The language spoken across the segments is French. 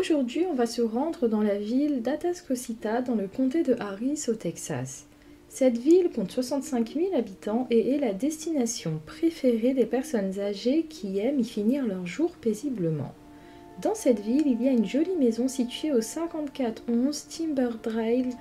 Aujourd'hui, on va se rendre dans la ville d'Atascocita dans le comté de Harris au Texas. Cette ville compte 65 000 habitants et est la destination préférée des personnes âgées qui aiment y finir leur jour paisiblement. Dans cette ville, il y a une jolie maison située au 5411 Timber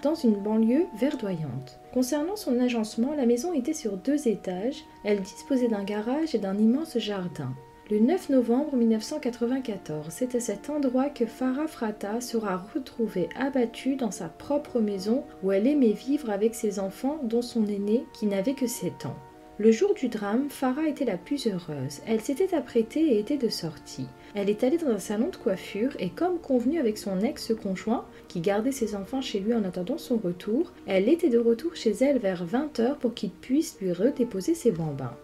dans une banlieue verdoyante. Concernant son agencement, la maison était sur deux étages, elle disposait d'un garage et d'un immense jardin. Le 9 novembre 1994, c'est à cet endroit que Farah Frata sera retrouvée abattue dans sa propre maison où elle aimait vivre avec ses enfants, dont son aîné qui n'avait que 7 ans. Le jour du drame, Farah était la plus heureuse. Elle s'était apprêtée et était de sortie. Elle est allée dans un salon de coiffure et comme convenu avec son ex-conjoint, qui gardait ses enfants chez lui en attendant son retour, elle était de retour chez elle vers 20h pour qu'il puisse lui redéposer ses bambins.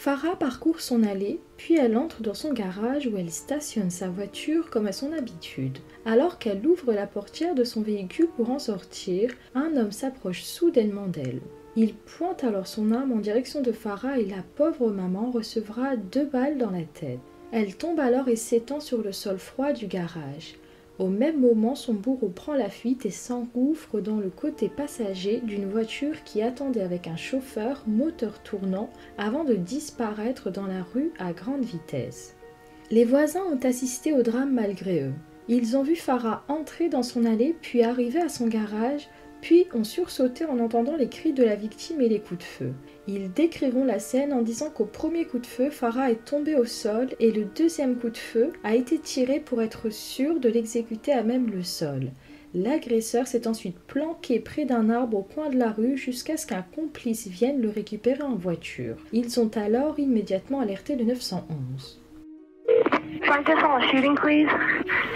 Farah parcourt son allée, puis elle entre dans son garage où elle stationne sa voiture comme à son habitude. Alors qu'elle ouvre la portière de son véhicule pour en sortir, un homme s'approche soudainement d'elle. Il pointe alors son arme en direction de Farah et la pauvre maman recevra deux balles dans la tête. Elle tombe alors et s'étend sur le sol froid du garage. Au même moment, son bourreau prend la fuite et s'engouffre dans le côté passager d'une voiture qui attendait avec un chauffeur, moteur tournant, avant de disparaître dans la rue à grande vitesse. Les voisins ont assisté au drame malgré eux. Ils ont vu Farah entrer dans son allée puis arriver à son garage puis ont sursauté en entendant les cris de la victime et les coups de feu. Ils décriront la scène en disant qu'au premier coup de feu, Farah est tombée au sol et le deuxième coup de feu a été tiré pour être sûr de l'exécuter à même le sol. L'agresseur s'est ensuite planqué près d'un arbre au coin de la rue jusqu'à ce qu'un complice vienne le récupérer en voiture. Ils ont alors immédiatement alerté le 911. Francis on a shooting, please.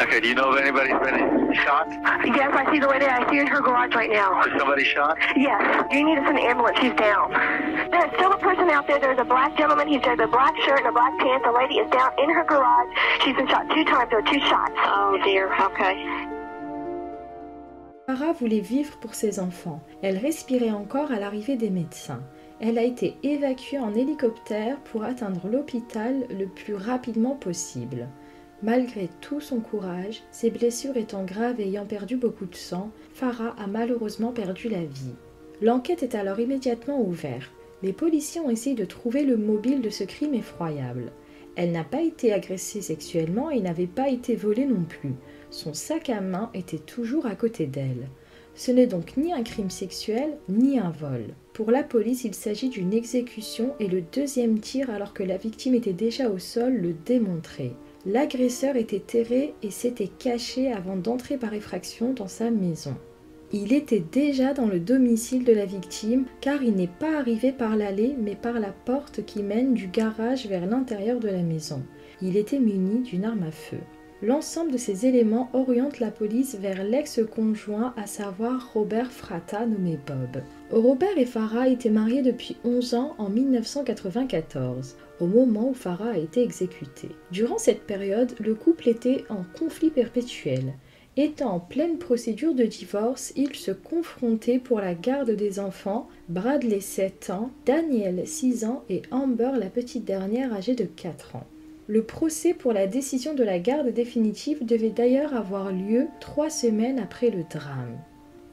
Okay, do you know if anybody's been shot? Yes, I see the lady. I see her in her garage right now. Is somebody shot? Yes. Do you need us in the ambulance? She's down. There's still a person out there. There's a black gentleman. He's wearing a black shirt and a black pants. The lady is down in her garage. She's been shot two times. There are two shots. Oh, dear. Okay. Farah voulait vivre pour ses enfants. Elle respirait encore à l'arrivée des médecins. Elle a été évacuée en hélicoptère pour atteindre l'hôpital le plus rapidement possible. Malgré tout son courage, ses blessures étant graves et ayant perdu beaucoup de sang, Farah a malheureusement perdu la vie. L'enquête est alors immédiatement ouverte. Les policiers ont essayé de trouver le mobile de ce crime effroyable. Elle n'a pas été agressée sexuellement et n'avait pas été volée non plus. Son sac à main était toujours à côté d'elle. Ce n'est donc ni un crime sexuel ni un vol. Pour la police, il s'agit d'une exécution et le deuxième tir alors que la victime était déjà au sol le démontrait. L'agresseur était terré et s'était caché avant d'entrer par effraction dans sa maison. Il était déjà dans le domicile de la victime car il n'est pas arrivé par l'allée mais par la porte qui mène du garage vers l'intérieur de la maison. Il était muni d'une arme à feu. L'ensemble de ces éléments oriente la police vers l'ex-conjoint, à savoir Robert Fratta, nommé Bob. Robert et Farah étaient mariés depuis 11 ans en 1994, au moment où Farah a été exécutée. Durant cette période, le couple était en conflit perpétuel. Étant en pleine procédure de divorce, ils se confrontaient pour la garde des enfants, Bradley 7 ans, Daniel 6 ans et Amber la petite dernière âgée de 4 ans. Le procès pour la décision de la garde définitive devait d'ailleurs avoir lieu trois semaines après le drame.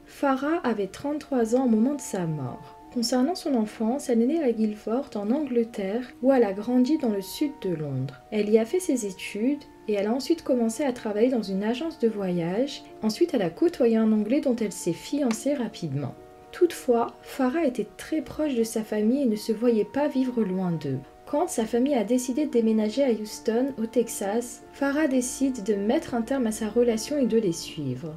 Farah avait 33 ans au moment de sa mort. Concernant son enfance, elle est née à Guilford en Angleterre où elle a grandi dans le sud de Londres. Elle y a fait ses études et elle a ensuite commencé à travailler dans une agence de voyage. Ensuite, elle a côtoyé un Anglais dont elle s'est fiancée rapidement. Toutefois, Farah était très proche de sa famille et ne se voyait pas vivre loin d'eux. Quand sa famille a décidé de déménager à Houston, au Texas, Farah décide de mettre un terme à sa relation et de les suivre.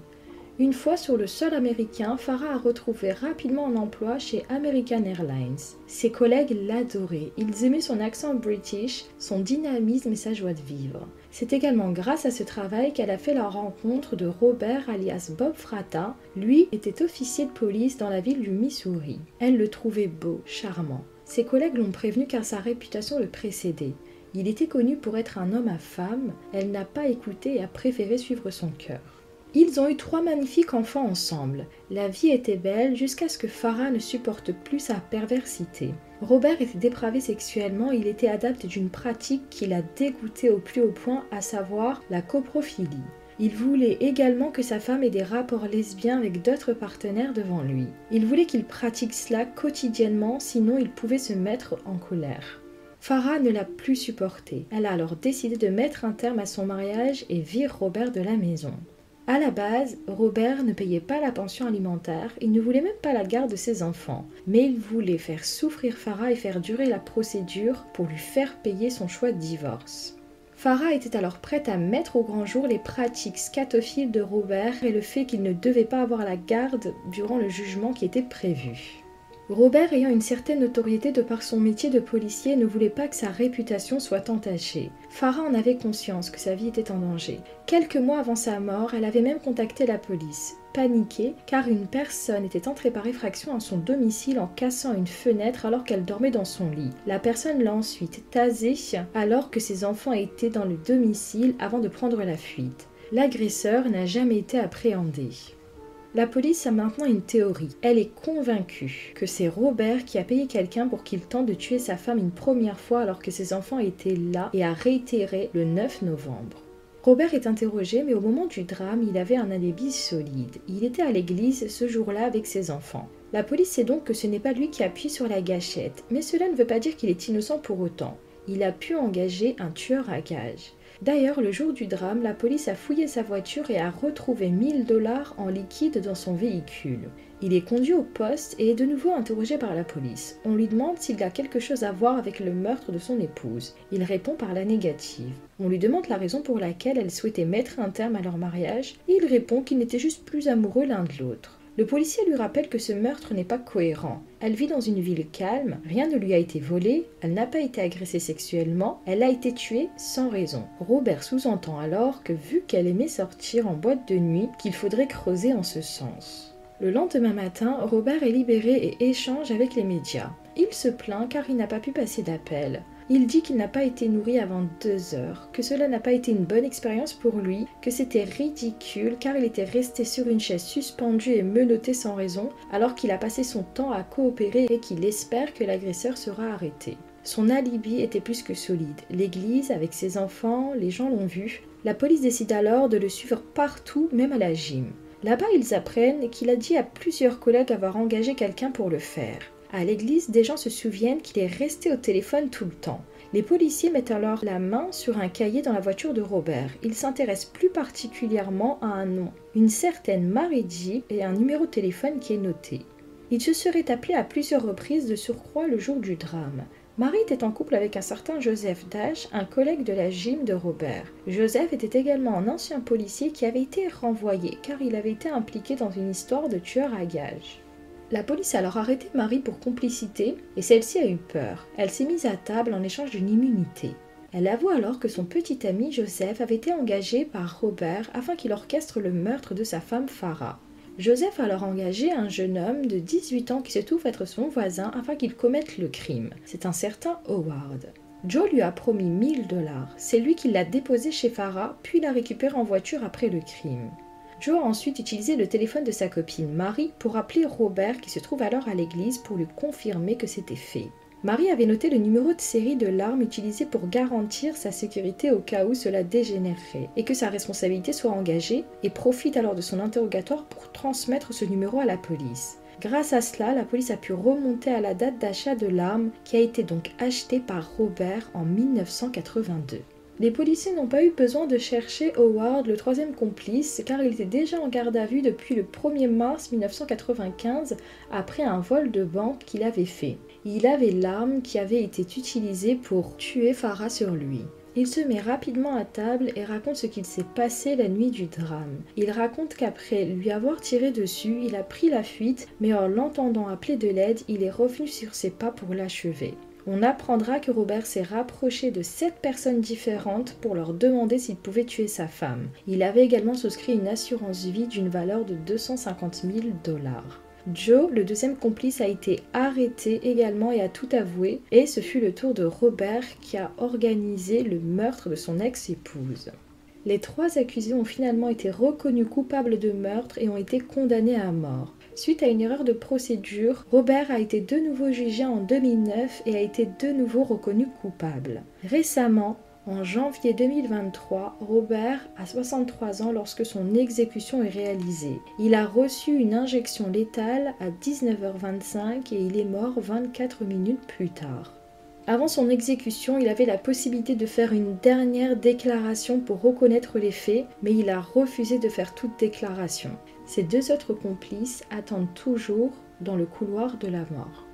Une fois sur le sol américain, Farah a retrouvé rapidement un emploi chez American Airlines. Ses collègues l'adoraient, ils aimaient son accent british, son dynamisme et sa joie de vivre. C'est également grâce à ce travail qu'elle a fait la rencontre de Robert alias Bob Fratta. Lui était officier de police dans la ville du Missouri. Elle le trouvait beau, charmant. Ses collègues l'ont prévenu car sa réputation le précédait. Il était connu pour être un homme à femme, elle n'a pas écouté et a préféré suivre son cœur. Ils ont eu trois magnifiques enfants ensemble. La vie était belle jusqu'à ce que Farah ne supporte plus sa perversité. Robert était dépravé sexuellement, il était adepte d'une pratique qui l'a dégoûté au plus haut point, à savoir la coprophilie. Il voulait également que sa femme ait des rapports lesbiens avec d'autres partenaires devant lui. Il voulait qu'il pratique cela quotidiennement, sinon il pouvait se mettre en colère. Farah ne l'a plus supporté. Elle a alors décidé de mettre un terme à son mariage et vire Robert de la maison. À la base, Robert ne payait pas la pension alimentaire, il ne voulait même pas la garde de ses enfants, mais il voulait faire souffrir Farah et faire durer la procédure pour lui faire payer son choix de divorce. Farah était alors prête à mettre au grand jour les pratiques scatophiles de Robert et le fait qu'il ne devait pas avoir la garde durant le jugement qui était prévu. Robert, ayant une certaine notoriété de par son métier de policier, ne voulait pas que sa réputation soit entachée. Farah en avait conscience que sa vie était en danger. Quelques mois avant sa mort, elle avait même contacté la police, paniquée car une personne était entrée par effraction à son domicile en cassant une fenêtre alors qu'elle dormait dans son lit. La personne l'a ensuite tasée alors que ses enfants étaient dans le domicile avant de prendre la fuite. L'agresseur n'a jamais été appréhendé. La police a maintenant une théorie. Elle est convaincue que c'est Robert qui a payé quelqu'un pour qu'il tente de tuer sa femme une première fois alors que ses enfants étaient là et a réitéré le 9 novembre. Robert est interrogé, mais au moment du drame, il avait un alibi solide. Il était à l'église ce jour-là avec ses enfants. La police sait donc que ce n'est pas lui qui appuie sur la gâchette, mais cela ne veut pas dire qu'il est innocent pour autant. Il a pu engager un tueur à gages. D'ailleurs, le jour du drame, la police a fouillé sa voiture et a retrouvé 1000 dollars en liquide dans son véhicule. Il est conduit au poste et est de nouveau interrogé par la police. On lui demande s'il a quelque chose à voir avec le meurtre de son épouse. Il répond par la négative. On lui demande la raison pour laquelle elle souhaitait mettre un terme à leur mariage et il répond qu'ils n'étaient juste plus amoureux l'un de l'autre. Le policier lui rappelle que ce meurtre n'est pas cohérent. Elle vit dans une ville calme, rien ne lui a été volé, elle n'a pas été agressée sexuellement, elle a été tuée sans raison. Robert sous-entend alors que vu qu'elle aimait sortir en boîte de nuit, qu'il faudrait creuser en ce sens. Le lendemain matin, Robert est libéré et échange avec les médias. Il se plaint car il n'a pas pu passer d'appel. Il dit qu'il n'a pas été nourri avant deux heures, que cela n'a pas été une bonne expérience pour lui, que c'était ridicule car il était resté sur une chaise suspendue et menotté sans raison, alors qu'il a passé son temps à coopérer et qu'il espère que l'agresseur sera arrêté. Son alibi était plus que solide. L'église, avec ses enfants, les gens l'ont vu. La police décide alors de le suivre partout, même à la gym. Là-bas, ils apprennent qu'il a dit à plusieurs collègues avoir engagé quelqu'un pour le faire. À l'église, des gens se souviennent qu'il est resté au téléphone tout le temps. Les policiers mettent alors la main sur un cahier dans la voiture de Robert. Ils s'intéressent plus particulièrement à un nom, une certaine Marie et un numéro de téléphone qui est noté. Il se serait appelé à plusieurs reprises de surcroît le jour du drame. Marie était en couple avec un certain Joseph Dash, un collègue de la gym de Robert. Joseph était également un ancien policier qui avait été renvoyé car il avait été impliqué dans une histoire de tueur à gages. La police a alors arrêté Marie pour complicité et celle-ci a eu peur. Elle s'est mise à table en échange d'une immunité. Elle avoue alors que son petit ami Joseph avait été engagé par Robert afin qu'il orchestre le meurtre de sa femme Farah. Joseph a alors engagé un jeune homme de 18 ans qui se trouve être son voisin afin qu'il commette le crime. C'est un certain Howard. Joe lui a promis 1000 dollars. C'est lui qui l'a déposé chez Farah, puis l'a récupéré en voiture après le crime. Joe a ensuite utilisé le téléphone de sa copine Marie pour appeler Robert qui se trouve alors à l'église pour lui confirmer que c'était fait. Marie avait noté le numéro de série de l'arme utilisée pour garantir sa sécurité au cas où cela dégénérerait et que sa responsabilité soit engagée et profite alors de son interrogatoire pour transmettre ce numéro à la police. Grâce à cela, la police a pu remonter à la date d'achat de l'arme qui a été donc achetée par Robert en 1982. Les policiers n'ont pas eu besoin de chercher Howard, le troisième complice, car il était déjà en garde à vue depuis le 1er mars 1995 après un vol de banque qu'il avait fait. Il avait l'arme qui avait été utilisée pour tuer Farah sur lui. Il se met rapidement à table et raconte ce qu'il s'est passé la nuit du drame. Il raconte qu'après lui avoir tiré dessus, il a pris la fuite, mais en l'entendant appeler de l'aide, il est revenu sur ses pas pour l'achever. On apprendra que Robert s'est rapproché de sept personnes différentes pour leur demander s'il pouvait tuer sa femme. Il avait également souscrit une assurance vie d'une valeur de 250 000 dollars. Joe, le deuxième complice, a été arrêté également et a tout avoué, et ce fut le tour de Robert qui a organisé le meurtre de son ex-épouse. Les trois accusés ont finalement été reconnus coupables de meurtre et ont été condamnés à mort. Suite à une erreur de procédure, Robert a été de nouveau jugé en 2009 et a été de nouveau reconnu coupable. Récemment, En janvier 2023, Robert a 63 ans lorsque son exécution est réalisée. Il a reçu une injection létale à 19h25 et il est mort 24 minutes plus tard. Avant son exécution, il avait la possibilité de faire une dernière déclaration pour reconnaître les faits, mais il a refusé de faire toute déclaration. Ses deux autres complices attendent toujours dans le couloir de la mort.